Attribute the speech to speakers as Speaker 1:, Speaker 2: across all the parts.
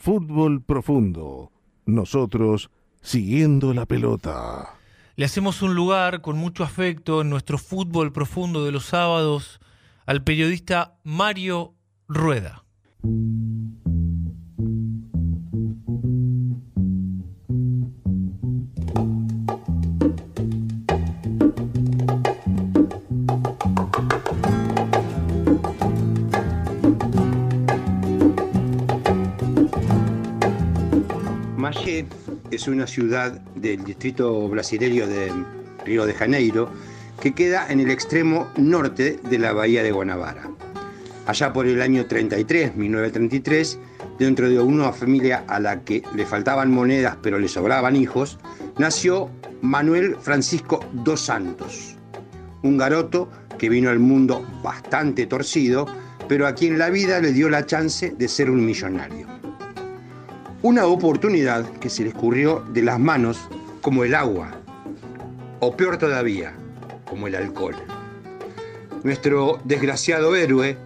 Speaker 1: Fútbol Profundo. Nosotros siguiendo la pelota.
Speaker 2: Le hacemos un lugar con mucho afecto en nuestro fútbol profundo de los sábados al periodista Mario Rueda.
Speaker 3: Es una ciudad del distrito brasileño de Río de Janeiro que queda en el extremo norte de la bahía de Guanabara. Allá por el año 33, 1933, dentro de una familia a la que le faltaban monedas pero le sobraban hijos, nació Manuel Francisco dos Santos, un garoto que vino al mundo bastante torcido, pero a quien la vida le dio la chance de ser un millonario. Una oportunidad que se le escurrió de las manos como el agua, o peor todavía, como el alcohol. Nuestro desgraciado héroe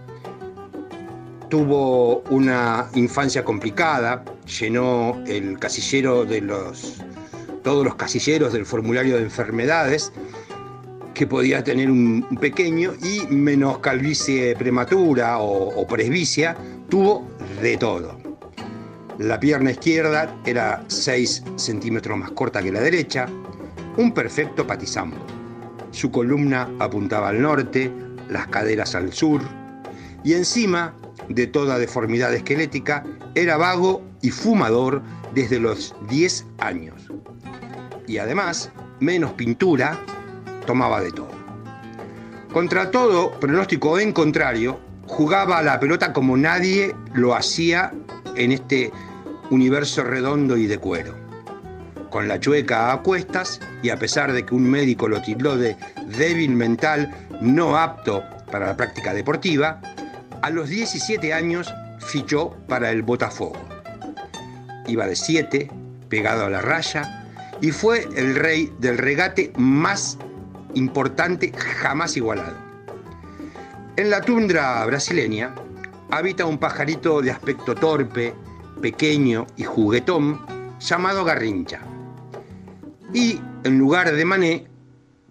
Speaker 3: tuvo una infancia complicada, llenó el casillero de los todos los casilleros del formulario de enfermedades que podía tener un pequeño y menos calvicie prematura o, o presbicia, tuvo de todo. La pierna izquierda era 6 centímetros más corta que la derecha, un perfecto patizambo. Su columna apuntaba al norte, las caderas al sur, y encima de toda deformidad esquelética era vago y fumador desde los 10 años. Y además, menos pintura, tomaba de todo. Contra todo pronóstico en contrario, jugaba a la pelota como nadie lo hacía en este universo redondo y de cuero. Con la chueca a cuestas y a pesar de que un médico lo tildó de débil mental, no apto para la práctica deportiva, a los 17 años fichó para el Botafogo. Iba de 7, pegado a la raya, y fue el rey del regate más importante jamás igualado. En la tundra brasileña habita un pajarito de aspecto torpe, pequeño y juguetón llamado Garrincha. Y en lugar de Mané,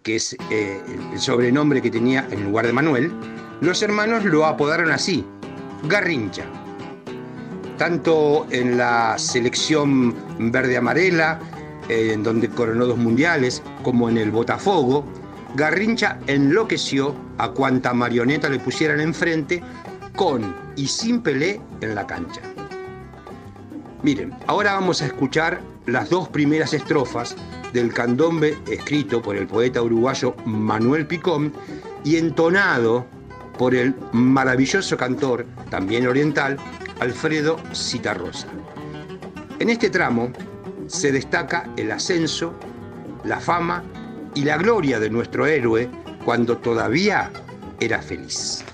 Speaker 3: que es eh, el sobrenombre que tenía en lugar de Manuel, los hermanos lo apodaron así, Garrincha. Tanto en la selección verde-amarela, eh, en donde coronó dos mundiales, como en el Botafogo, Garrincha enloqueció a cuanta marioneta le pusieran enfrente con y sin Pelé en la cancha. Miren, ahora vamos a escuchar las dos primeras estrofas del candombe escrito por el poeta uruguayo Manuel Picón y entonado por el maravilloso cantor, también oriental, Alfredo Citarrosa. En este tramo se destaca el ascenso, la fama y la gloria de nuestro héroe cuando todavía era feliz.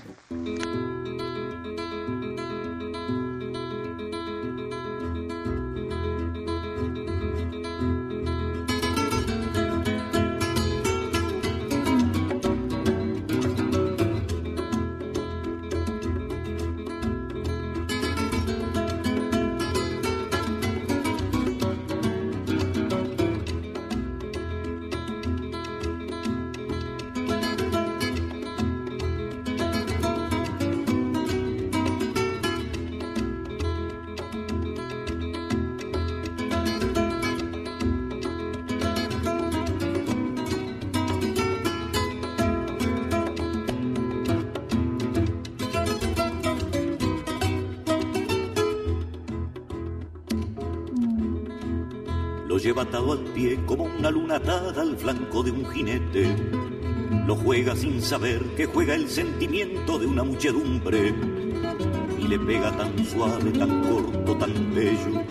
Speaker 4: Lo lleva atado al pie como una luna atada al flanco de un jinete. Lo juega sin saber que juega el sentimiento de una muchedumbre. Y le pega tan suave, tan corto, tan bello.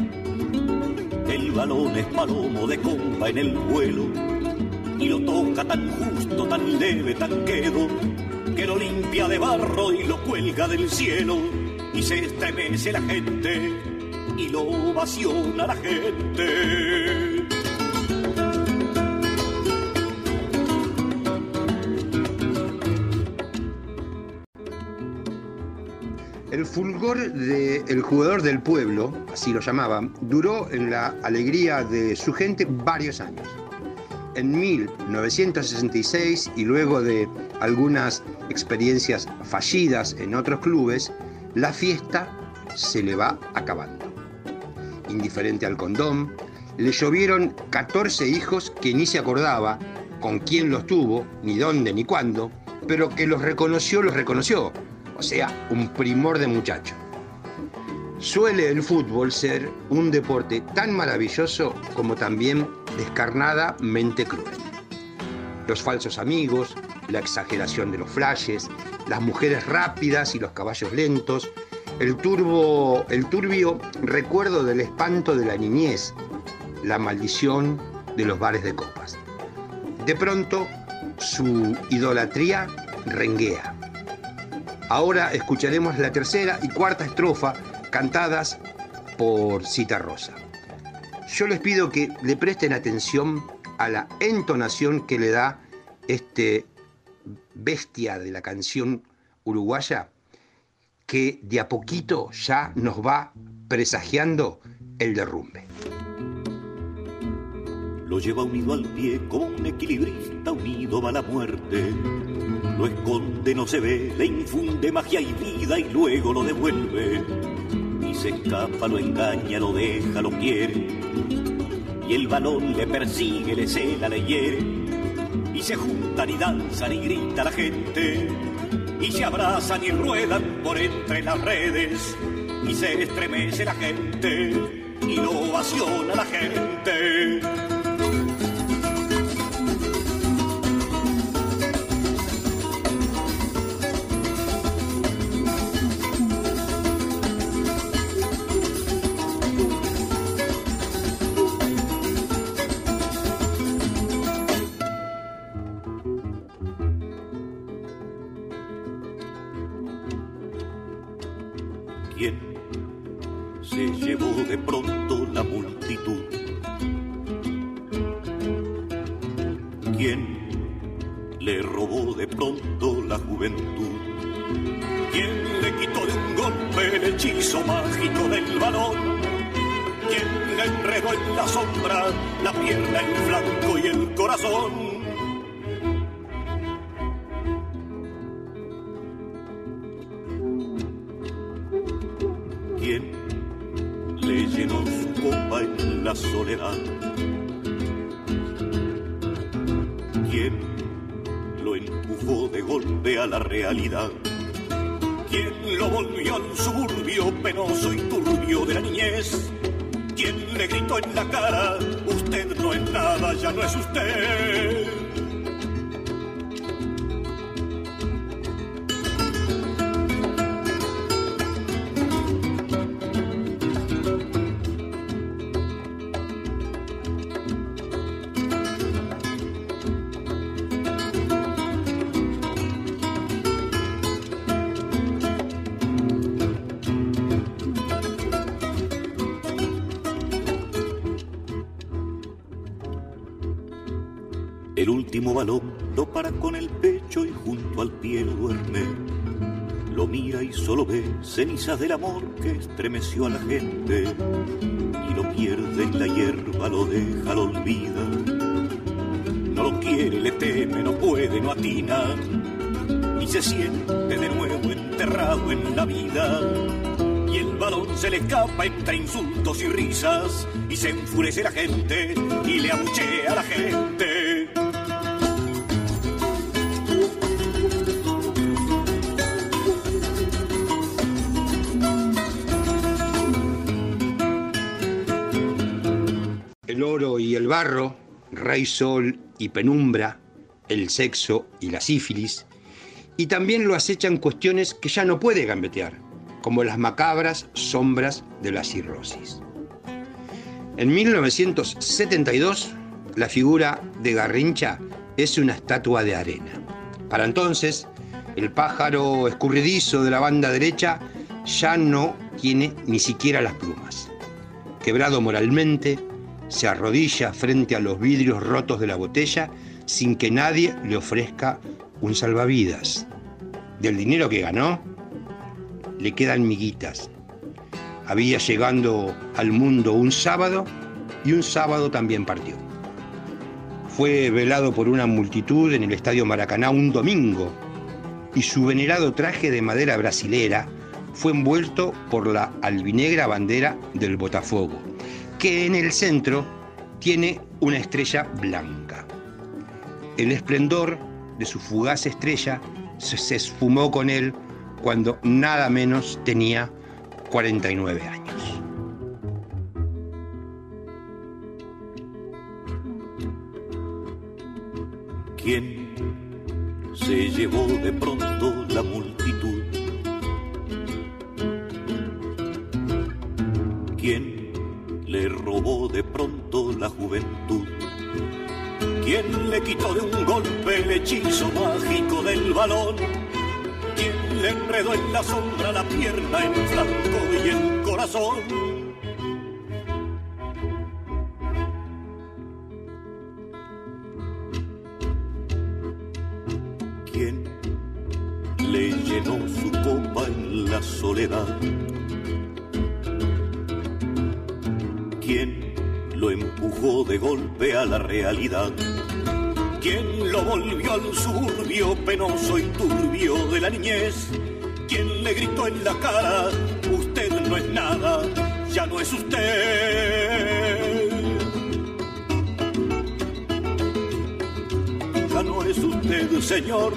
Speaker 4: El balón es palomo de compa en el vuelo. Y lo toca tan justo, tan leve, tan quedo. Que lo limpia de barro y lo cuelga del cielo. Y se estremece la gente y lo ovaciona la gente.
Speaker 3: En El fulgor del jugador del pueblo, así lo llamaban, duró en la alegría de su gente varios años. En 1966 y luego de algunas experiencias fallidas en otros clubes, la fiesta se le va acabando. Indiferente al condón, le llovieron 14 hijos que ni se acordaba con quién los tuvo, ni dónde, ni cuándo, pero que los reconoció, los reconoció. O sea, un primor de muchacho. Suele el fútbol ser un deporte tan maravilloso como también descarnadamente cruel. Los falsos amigos, la exageración de los flashes, las mujeres rápidas y los caballos lentos, el, turbio recuerdo del espanto de la niñez, la maldición de los bares de copas. De pronto, su idolatría renguea. Ahora escucharemos la tercera y cuarta estrofa cantadas por Cita Rosa. Yo les pido que le presten atención a la entonación que le da este bestia de la canción uruguaya que de a poquito ya nos va presagiando el derrumbe.
Speaker 4: Lo lleva unido al pie como un equilibrista unido va la muerte. Lo esconde, no se ve, le infunde magia y vida y luego lo devuelve. Y se escapa, lo engaña, lo deja, lo quiere. Y el balón le persigue, le cela, le hiere. Y se juntan y danzan y grita la gente. Y se abrazan y ruedan por entre las redes. Y se estremece la gente. Y lo ovaciona la gente. ¿Quién se llevó de pronto la multitud? ¿Quién le robó de pronto la juventud? ¿Quién le quitó de un golpe el hechizo mágico del balón? ¿Quién le enredó en la sombra la pierna, el flanco y el corazón? ¿Quién lo empujó de golpe a la realidad? ¿Quién lo volvió al suburbio penoso y turbio de la niñez? ¿Quién le gritó en la cara, usted no es nada, ya no es usted? El último balón lo para con el pecho y junto al pie lo duerme. Lo mira y solo ve cenizas del amor que estremeció a la gente. Y lo pierde en la hierba, lo deja, lo olvida. No lo quiere, le teme, no puede, no atina. Y se siente de nuevo enterrado en la vida. Y el balón se le escapa entre insultos y risas. Y se enfurece la gente y le abuchea a la gente.
Speaker 3: El oro y el barro, rey sol y penumbra, el sexo y la sífilis, y también lo acechan cuestiones que ya no puede gambetear, como las macabras sombras de la cirrosis. En 1972, la figura de Garrincha es una estatua de arena. Para entonces, el pájaro escurridizo de la banda derecha ya no tiene ni siquiera las plumas. Quebrado moralmente, se arrodilla frente a los vidrios rotos de la botella sin que nadie le ofrezca un salvavidas. Del dinero que ganó, le quedan miguitas. Había llegando al mundo un sábado y un sábado también partió. Fue velado por una multitud en el Estadio Maracaná un domingo y su venerado traje de madera brasilera fue envuelto por la albinegra bandera del Botafogo, que en el centro tiene una estrella blanca. El esplendor de su fugaz estrella se esfumó con él cuando nada menos tenía 49 años.
Speaker 4: ¿Quién se llevó de pronto la multitud? La juventud? ¿Quién le quitó de un golpe el hechizo mágico del balón? ¿Quién le enredó en la sombra la pierna, el flanco y el corazón? ¿Quién le llenó su copa en la soledad? Empujó de golpe a la realidad? ¿Quién lo volvió al suburbio penoso y turbio de la niñez? ¿Quién le gritó en la cara, usted no es nada, ya no es usted? Ya no es usted, señor,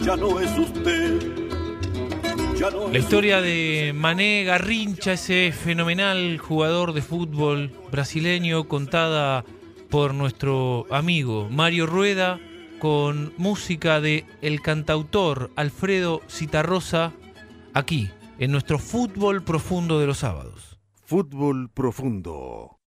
Speaker 4: ya no es usted.
Speaker 2: La historia de Mané Garrincha, ese fenomenal jugador de fútbol brasileño, contada por nuestro amigo Mario Rueda, con música de el cantautor Alfredo Citarrosa, aquí, en nuestro fútbol profundo de los sábados.
Speaker 1: Fútbol profundo.